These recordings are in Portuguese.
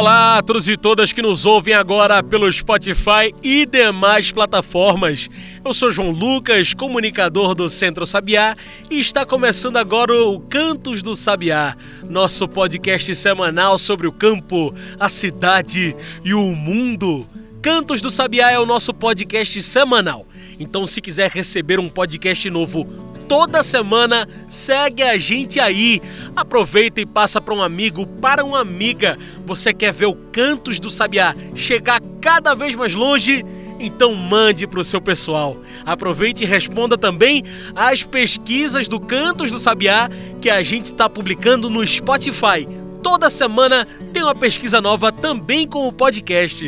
Olá a todos e todas que nos ouvem agora pelo Spotify e demais plataformas. Eu sou João Lucas, comunicador do Centro Sabiá, e está começando agora o Cantos do Sabiá, nosso podcast semanal sobre o campo, a cidade e o mundo. Cantos do Sabiá é o nosso podcast semanal. Então, se quiser receber um podcast novo toda semana, segue a gente aí. Aproveita e passa para um amigo, para uma amiga. Você quer ver o Cantos do Sabiá chegar cada vez mais longe? Então mande para o seu pessoal. Aproveite e responda também às pesquisas do Cantos do Sabiá que a gente está publicando no Spotify. Toda semana tem uma pesquisa nova também com o podcast.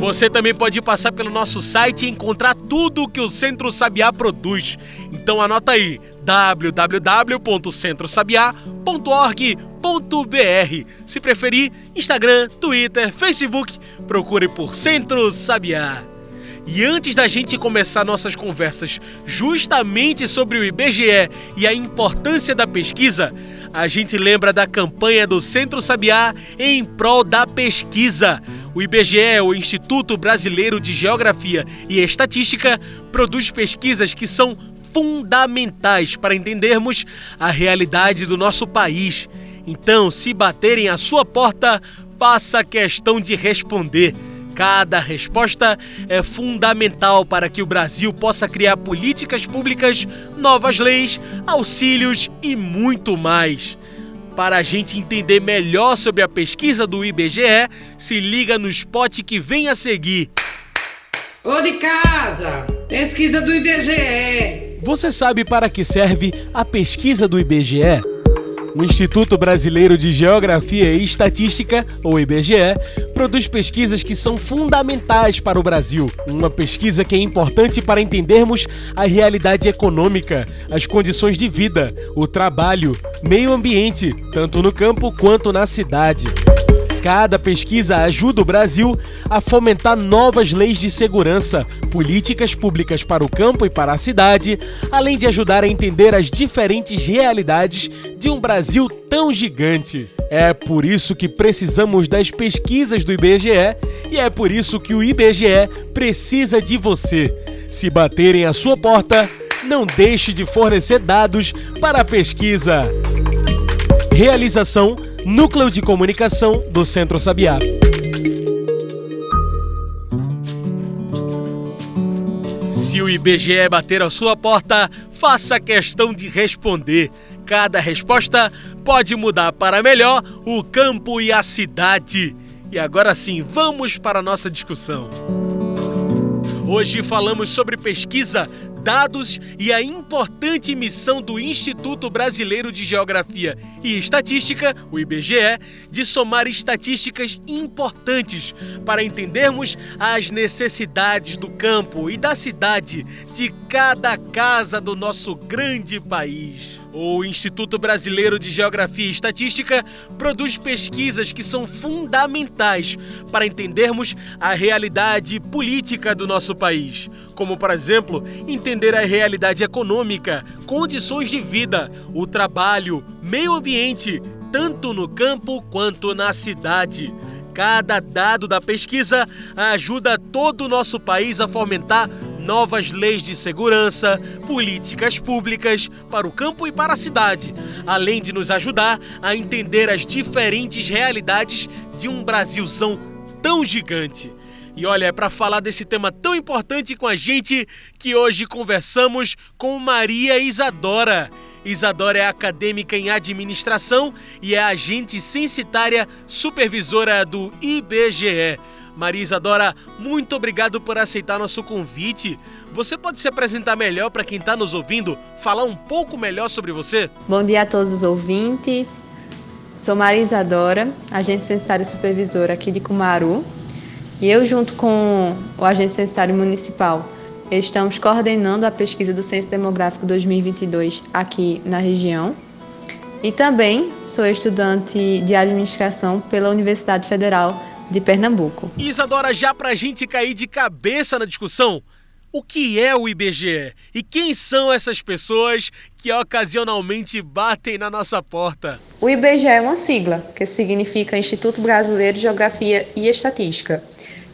Você também pode passar pelo nosso site e encontrar tudo o que o Centro Sabiá produz. Então anota aí www.centrosabiá.org.br. Se preferir, Instagram, Twitter, Facebook, procure por Centro Sabiá. E antes da gente começar nossas conversas justamente sobre o IBGE e a importância da pesquisa, a gente lembra da campanha do Centro Sabiá em prol da pesquisa. O IBGE, o Instituto Brasileiro de Geografia e Estatística, produz pesquisas que são fundamentais para entendermos a realidade do nosso país. Então, se baterem à sua porta, faça questão de responder. Cada resposta é fundamental para que o Brasil possa criar políticas públicas, novas leis, auxílios e muito mais. Para a gente entender melhor sobre a pesquisa do IBGE, se liga no spot que vem a seguir. Ô de casa, pesquisa do IBGE. Você sabe para que serve a pesquisa do IBGE? O Instituto Brasileiro de Geografia e Estatística, ou IBGE, produz pesquisas que são fundamentais para o Brasil. Uma pesquisa que é importante para entendermos a realidade econômica, as condições de vida, o trabalho, meio ambiente, tanto no campo quanto na cidade. Cada pesquisa ajuda o Brasil a fomentar novas leis de segurança, políticas públicas para o campo e para a cidade, além de ajudar a entender as diferentes realidades de um Brasil tão gigante. É por isso que precisamos das pesquisas do IBGE e é por isso que o IBGE precisa de você. Se baterem a sua porta, não deixe de fornecer dados para a pesquisa. Realização Núcleo de Comunicação do Centro Sabiá. Se o IBGE bater a sua porta, faça questão de responder. Cada resposta pode mudar para melhor o campo e a cidade. E agora sim, vamos para a nossa discussão. Hoje falamos sobre pesquisa dados e a importante missão do Instituto Brasileiro de Geografia e Estatística, o IBGE, de somar estatísticas importantes para entendermos as necessidades do campo e da cidade de cada casa do nosso grande país. O Instituto Brasileiro de Geografia e Estatística produz pesquisas que são fundamentais para entendermos a realidade política do nosso país, como, por exemplo, entender a realidade econômica, condições de vida, o trabalho, meio ambiente, tanto no campo quanto na cidade. Cada dado da pesquisa ajuda todo o nosso país a fomentar novas leis de segurança, políticas públicas para o campo e para a cidade, além de nos ajudar a entender as diferentes realidades de um Brasilzão tão gigante. E olha, é para falar desse tema tão importante com a gente que hoje conversamos com Maria Isadora. Isadora é acadêmica em administração e é agente censitária supervisora do IBGE. Maria Isadora, muito obrigado por aceitar nosso convite. Você pode se apresentar melhor para quem está nos ouvindo, falar um pouco melhor sobre você? Bom dia a todos os ouvintes. Sou Maria Isadora, agente censitária supervisora aqui de Cumaru. E eu, junto com o agente censitário municipal, estamos coordenando a pesquisa do Censo Demográfico 2022 aqui na região. E também sou estudante de administração pela Universidade Federal de Pernambuco. Isadora, já para a gente cair de cabeça na discussão, o que é o IBGE e quem são essas pessoas que ocasionalmente batem na nossa porta? O IBGE é uma sigla que significa Instituto Brasileiro de Geografia e Estatística.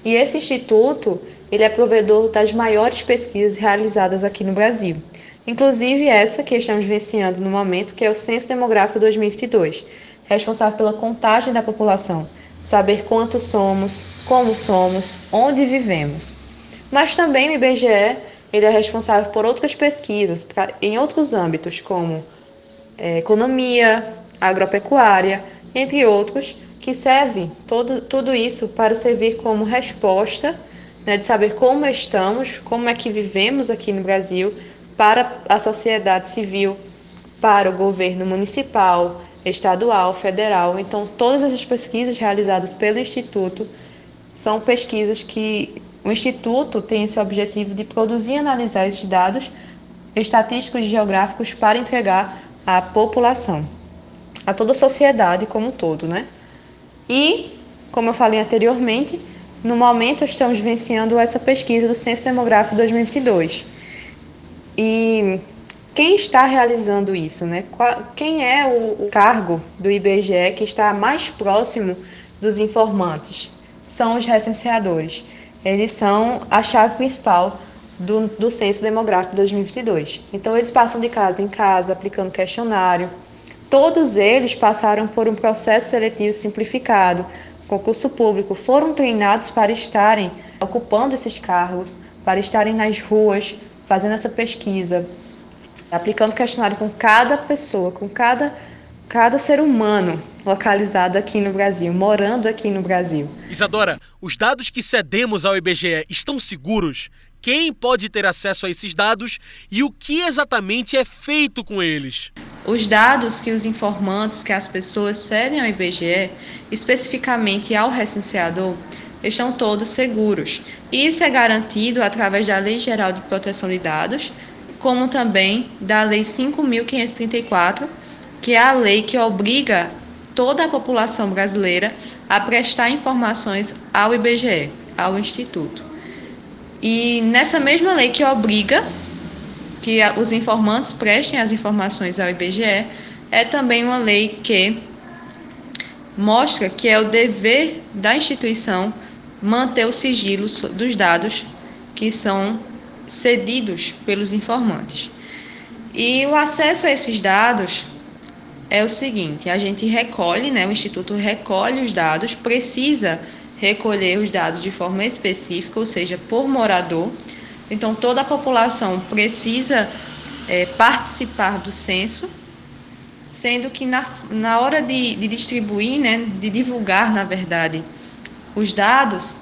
E esse instituto, ele é provedor das maiores pesquisas realizadas aqui no Brasil. Inclusive essa que estamos vivenciando no momento, que é o Censo Demográfico 2022, responsável pela contagem da população, saber quantos somos, como somos, onde vivemos. Mas também o IBGE ele é responsável por outras pesquisas em outros âmbitos, como é, economia, agropecuária, entre outros, que serve todo, tudo isso para servir como resposta né, de saber como estamos, como é que vivemos aqui no Brasil, para a sociedade civil, para o governo municipal, estadual, federal. Então, todas essas pesquisas realizadas pelo Instituto são pesquisas que o Instituto tem esse objetivo de produzir e analisar esses dados estatísticos e geográficos para entregar à população, a toda a sociedade como um todo, né? E, como eu falei anteriormente, no momento estamos vivenciando essa pesquisa do Censo Demográfico 2022. E quem está realizando isso, né? Quem é o cargo do IBGE que está mais próximo dos informantes? São os recenseadores eles são a chave principal do, do Censo Demográfico 2022. Então, eles passam de casa em casa, aplicando questionário. Todos eles passaram por um processo seletivo simplificado, concurso público, foram treinados para estarem ocupando esses cargos, para estarem nas ruas, fazendo essa pesquisa, aplicando questionário com cada pessoa, com cada cada ser humano localizado aqui no Brasil, morando aqui no Brasil. Isadora, os dados que cedemos ao IBGE estão seguros? Quem pode ter acesso a esses dados e o que exatamente é feito com eles? Os dados que os informantes, que as pessoas cedem ao IBGE, especificamente ao recenseador, estão todos seguros. Isso é garantido através da Lei Geral de Proteção de Dados, como também da Lei 5.534 que é a lei que obriga toda a população brasileira a prestar informações ao IBGE, ao Instituto. E nessa mesma lei que obriga que os informantes prestem as informações ao IBGE, é também uma lei que mostra que é o dever da instituição manter o sigilo dos dados que são cedidos pelos informantes. E o acesso a esses dados é o seguinte: a gente recolhe, né, o Instituto recolhe os dados, precisa recolher os dados de forma específica, ou seja, por morador. Então, toda a população precisa é, participar do censo, sendo que na, na hora de, de distribuir, né, de divulgar, na verdade, os dados,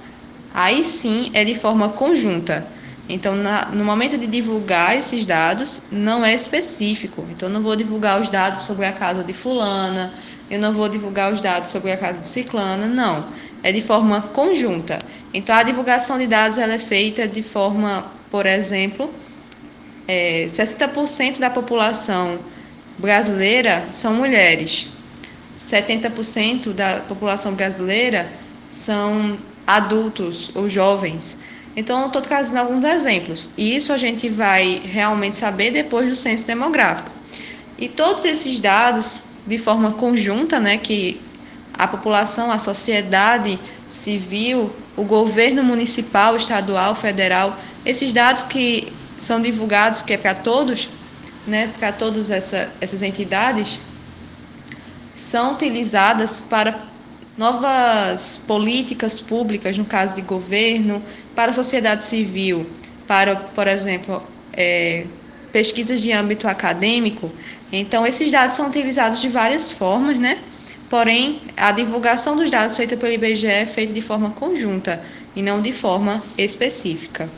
aí sim é de forma conjunta. Então, na, no momento de divulgar esses dados, não é específico. Então, não vou divulgar os dados sobre a casa de fulana, eu não vou divulgar os dados sobre a casa de ciclana, não. É de forma conjunta. Então, a divulgação de dados ela é feita de forma, por exemplo, é, 60% da população brasileira são mulheres, 70% da população brasileira são adultos ou jovens. Então, estou trazendo alguns exemplos. E isso a gente vai realmente saber depois do censo demográfico. E todos esses dados, de forma conjunta, né, que a população, a sociedade civil, o governo municipal, estadual, federal, esses dados que são divulgados, que é para todos, né, para todas essa, essas entidades, são utilizadas para novas políticas públicas, no caso de governo, para a sociedade civil, para, por exemplo, é, pesquisas de âmbito acadêmico. Então, esses dados são utilizados de várias formas, né? Porém, a divulgação dos dados feita pelo IBGE é feita de forma conjunta e não de forma específica.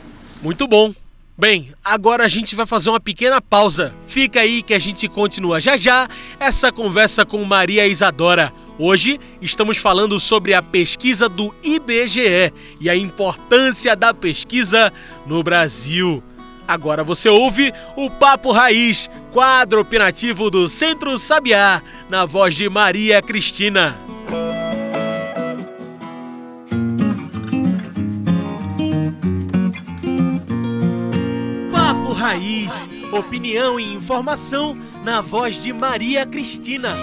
Muito bom. Bem, agora a gente vai fazer uma pequena pausa. Fica aí que a gente continua já já essa conversa com Maria Isadora. Hoje estamos falando sobre a pesquisa do IBGE e a importância da pesquisa no Brasil. Agora você ouve o Papo Raiz, quadro opinativo do Centro Sabiá, na voz de Maria Cristina. Papo Raiz, opinião e informação na voz de Maria Cristina.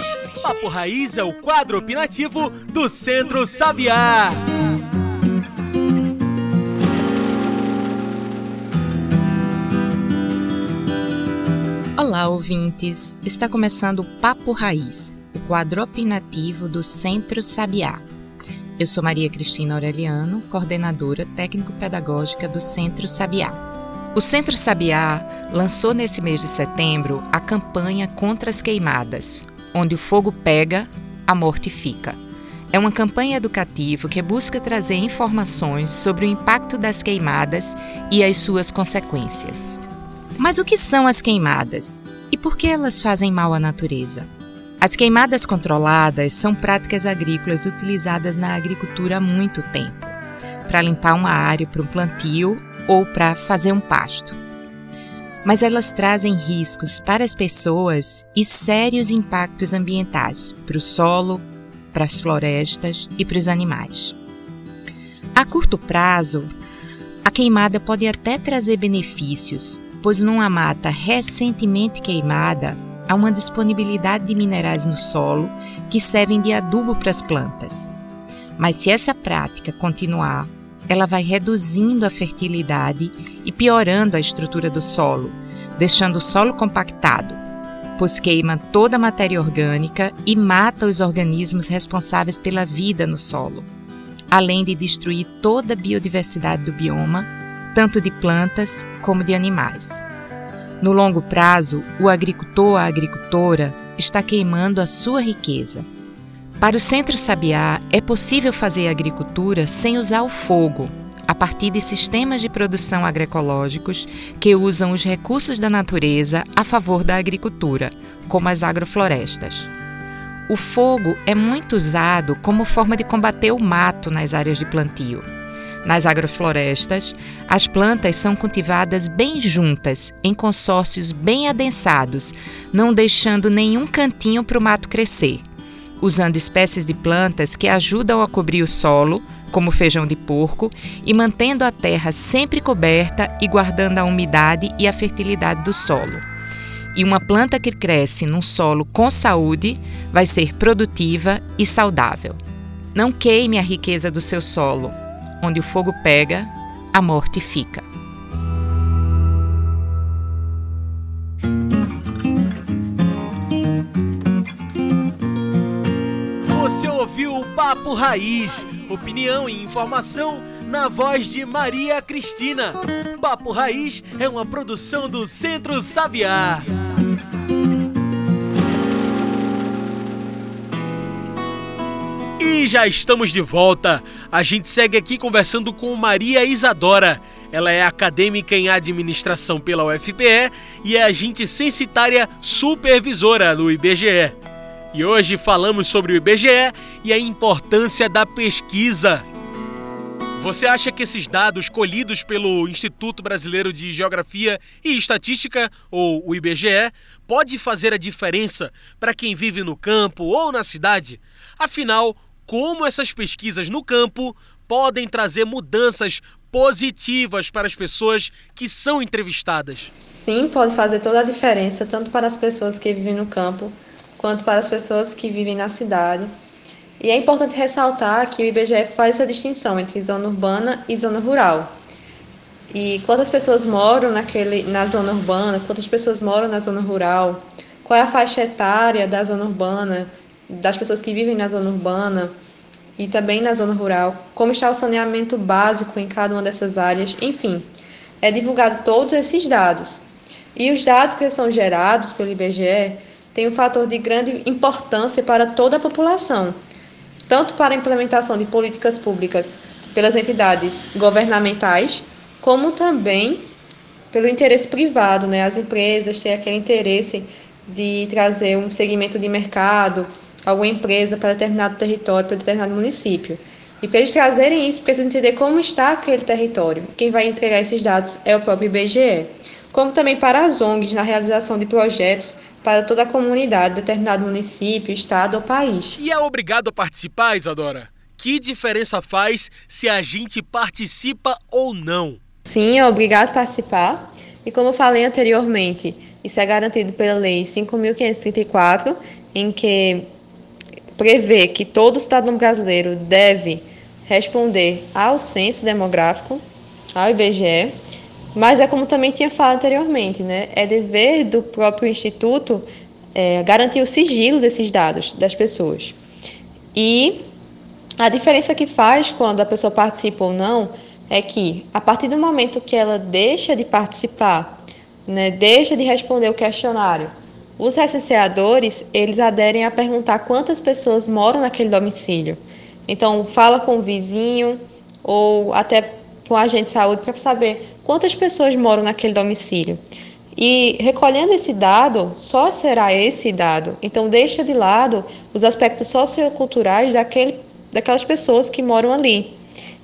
Papo Raiz é o quadro opinativo do Centro Sabiá. Olá, ouvintes! Está começando o Papo Raiz, o quadro opinativo do Centro Sabiá. Eu sou Maria Cristina Aureliano, coordenadora técnico-pedagógica do Centro Sabiá. O Centro Sabiá lançou nesse mês de setembro a campanha Contra as Queimadas, onde o fogo pega, a morte fica. É uma campanha educativa que busca trazer informações sobre o impacto das queimadas e as suas consequências. Mas o que são as queimadas? E por que elas fazem mal à natureza? As queimadas controladas são práticas agrícolas utilizadas na agricultura há muito tempo, para limpar uma área para um plantio ou para fazer um pasto. Mas elas trazem riscos para as pessoas e sérios impactos ambientais para o solo, para as florestas e para os animais. A curto prazo, a queimada pode até trazer benefícios, pois numa mata recentemente queimada há uma disponibilidade de minerais no solo que servem de adubo para as plantas. Mas se essa prática continuar, ela vai reduzindo a fertilidade e piorando a estrutura do solo, deixando o solo compactado, pois queima toda a matéria orgânica e mata os organismos responsáveis pela vida no solo, além de destruir toda a biodiversidade do bioma tanto de plantas como de animais. No longo prazo, o agricultor ou a agricultora está queimando a sua riqueza. Para o Centro Sabiá, é possível fazer agricultura sem usar o fogo, a partir de sistemas de produção agroecológicos que usam os recursos da natureza a favor da agricultura, como as agroflorestas. O fogo é muito usado como forma de combater o mato nas áreas de plantio. Nas agroflorestas, as plantas são cultivadas bem juntas, em consórcios bem adensados, não deixando nenhum cantinho para o mato crescer, usando espécies de plantas que ajudam a cobrir o solo, como feijão de porco, e mantendo a terra sempre coberta e guardando a umidade e a fertilidade do solo. E uma planta que cresce num solo com saúde vai ser produtiva e saudável. Não queime a riqueza do seu solo Onde o fogo pega, a morte fica. Papo Raiz, opinião e informação na voz de Maria Cristina. Papo Raiz é uma produção do Centro Sabiá. E já estamos de volta. A gente segue aqui conversando com Maria Isadora. Ela é acadêmica em administração pela UFPE e é agente censitária supervisora no IBGE. E hoje falamos sobre o IBGE e a importância da pesquisa. Você acha que esses dados colhidos pelo Instituto Brasileiro de Geografia e Estatística, ou o IBGE, pode fazer a diferença para quem vive no campo ou na cidade? Afinal, como essas pesquisas no campo podem trazer mudanças positivas para as pessoas que são entrevistadas. Sim, pode fazer toda a diferença, tanto para as pessoas que vivem no campo, quanto para as pessoas que vivem na cidade. E é importante ressaltar que o IBGE faz essa distinção entre zona urbana e zona rural. E quantas pessoas moram naquele, na zona urbana, quantas pessoas moram na zona rural, qual é a faixa etária da zona urbana, das pessoas que vivem na zona urbana e também na zona rural, como está o saneamento básico em cada uma dessas áreas, enfim, é divulgado todos esses dados. E os dados que são gerados pelo IBGE têm um fator de grande importância para toda a população, tanto para a implementação de políticas públicas pelas entidades governamentais, como também pelo interesse privado, né? As empresas têm aquele interesse de trazer um segmento de mercado, alguma empresa para determinado território, para determinado município. E para eles trazerem isso, precisa entender como está aquele território. Quem vai entregar esses dados é o próprio IBGE. Como também para as ONGs na realização de projetos para toda a comunidade, determinado município, estado ou país. E é obrigado a participar, Isadora? Que diferença faz se a gente participa ou não? Sim, é obrigado a participar. E como eu falei anteriormente, isso é garantido pela Lei 5.534, em que prevê que todo cidadão brasileiro deve responder ao censo demográfico, ao IBGE, mas é como também tinha falado anteriormente, né? É dever do próprio instituto é, garantir o sigilo desses dados das pessoas. E a diferença que faz quando a pessoa participa ou não é que a partir do momento que ela deixa de participar, né, deixa de responder o questionário, os recenseadores eles aderem a perguntar quantas pessoas moram naquele domicílio. Então, fala com o vizinho ou até com o agente de saúde para saber quantas pessoas moram naquele domicílio. E recolhendo esse dado, só será esse dado. Então, deixa de lado os aspectos socioculturais daquele, daquelas pessoas que moram ali.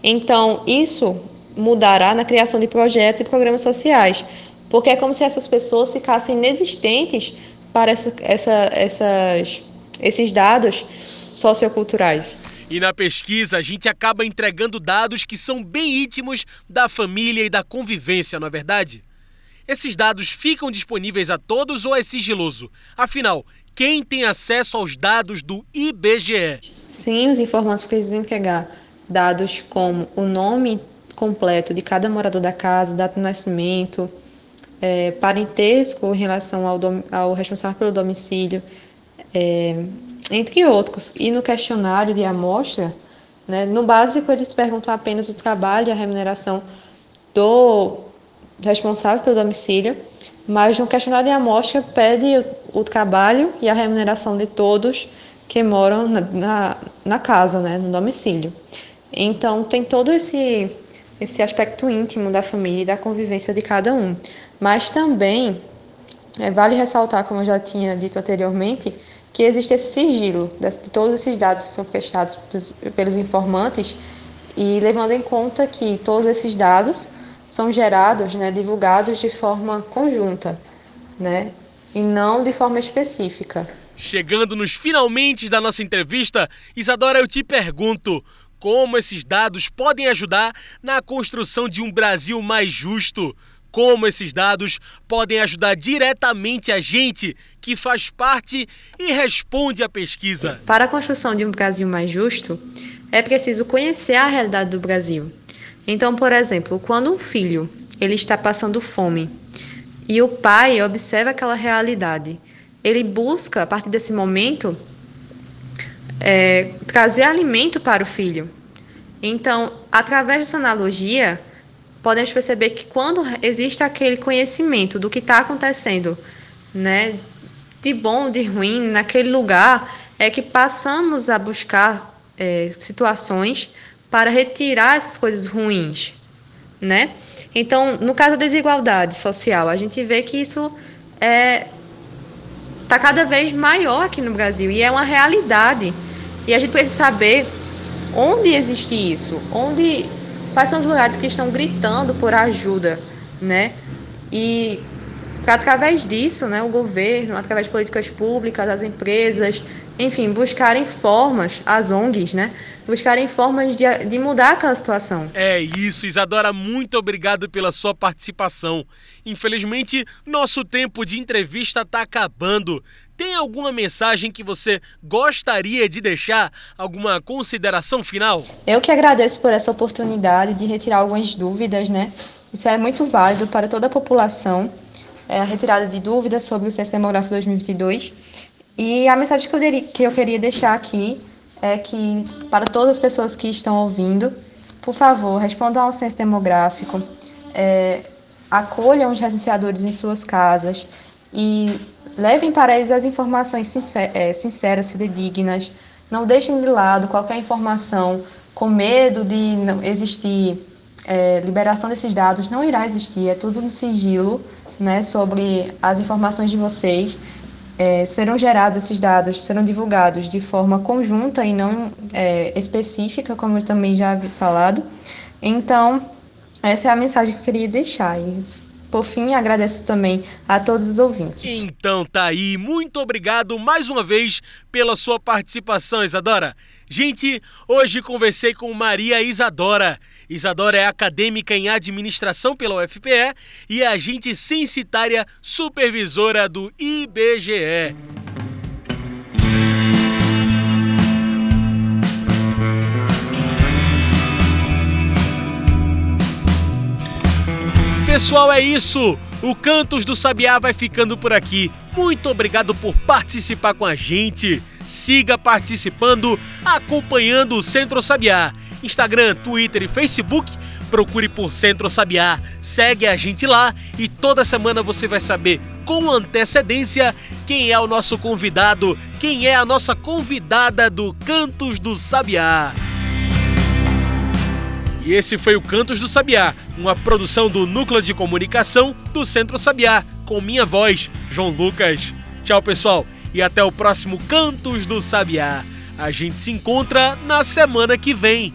Então, isso mudará na criação de projetos e programas sociais, porque é como se essas pessoas ficassem inexistentes para essa, essa, essas, esses dados socioculturais. E na pesquisa a gente acaba entregando dados que são bem íntimos da família e da convivência, não é verdade? Esses dados ficam disponíveis a todos ou é sigiloso? Afinal, quem tem acesso aos dados do IBGE? Sim, os informantes precisam entregar dados como o nome completo de cada morador da casa, data de nascimento, é, parentesco em relação ao, ao responsável pelo domicílio, é, entre outros. E no questionário de amostra, né, no básico eles perguntam apenas o trabalho e a remuneração do responsável pelo domicílio, mas no questionário de amostra pede o, o trabalho e a remuneração de todos que moram na, na, na casa, né, no domicílio. Então tem todo esse esse aspecto íntimo da família e da convivência de cada um. Mas também é, vale ressaltar, como eu já tinha dito anteriormente, que existe esse sigilo de todos esses dados que são prestados pelos informantes e levando em conta que todos esses dados são gerados, né, divulgados de forma conjunta, né, e não de forma específica. Chegando nos finalmente da nossa entrevista, Isadora, eu te pergunto, como esses dados podem ajudar na construção de um Brasil mais justo? Como esses dados podem ajudar diretamente a gente que faz parte e responde à pesquisa. Para a construção de um Brasil mais justo, é preciso conhecer a realidade do Brasil. Então, por exemplo, quando um filho ele está passando fome e o pai observa aquela realidade, ele busca a partir desse momento é, trazer alimento para o filho. Então, através dessa analogia, podemos perceber que quando existe aquele conhecimento do que está acontecendo, né, de bom, de ruim, naquele lugar, é que passamos a buscar é, situações para retirar essas coisas ruins, né? Então, no caso da desigualdade social, a gente vê que isso é está cada vez maior aqui no Brasil e é uma realidade. E a gente precisa saber onde existe isso, onde quais são os lugares que estão gritando por ajuda, né? E através disso, né, o governo, através de políticas públicas, as empresas, enfim, buscarem formas, as ONGs, né, buscarem formas de, de mudar aquela situação. É isso, Isadora, muito obrigado pela sua participação. Infelizmente, nosso tempo de entrevista está acabando. Tem alguma mensagem que você gostaria de deixar? Alguma consideração final? Eu que agradeço por essa oportunidade de retirar algumas dúvidas, né? Isso é muito válido para toda a população, é a retirada de dúvidas sobre o Censo Demográfico 2022. E a mensagem que eu, que eu queria deixar aqui é que, para todas as pessoas que estão ouvindo, por favor, respondam ao censo demográfico, é, acolham os recenseadores em suas casas e Levem para eles as informações é, sinceras, fidedignas. Não deixem de lado qualquer informação com medo de não existir é, liberação desses dados. Não irá existir, é tudo no sigilo né, sobre as informações de vocês. é, serão gerados esses dados, serão divulgados de forma conjunta e não é, específica, como eu também já havia falado. Então, essa é a mensagem que eu queria deixar. Por fim, agradeço também a todos os ouvintes. Então tá aí, muito obrigado mais uma vez pela sua participação, Isadora. Gente, hoje conversei com Maria Isadora. Isadora é acadêmica em administração pela UFPE e agente censitária supervisora do IBGE. Pessoal, é isso! O Cantos do Sabiá vai ficando por aqui. Muito obrigado por participar com a gente. Siga participando, acompanhando o Centro Sabiá. Instagram, Twitter e Facebook, procure por Centro Sabiá. Segue a gente lá e toda semana você vai saber com antecedência quem é o nosso convidado, quem é a nossa convidada do Cantos do Sabiá. Esse foi o Cantos do Sabiá, uma produção do Núcleo de Comunicação do Centro Sabiá, com minha voz, João Lucas. Tchau, pessoal e até o próximo Cantos do Sabiá. A gente se encontra na semana que vem.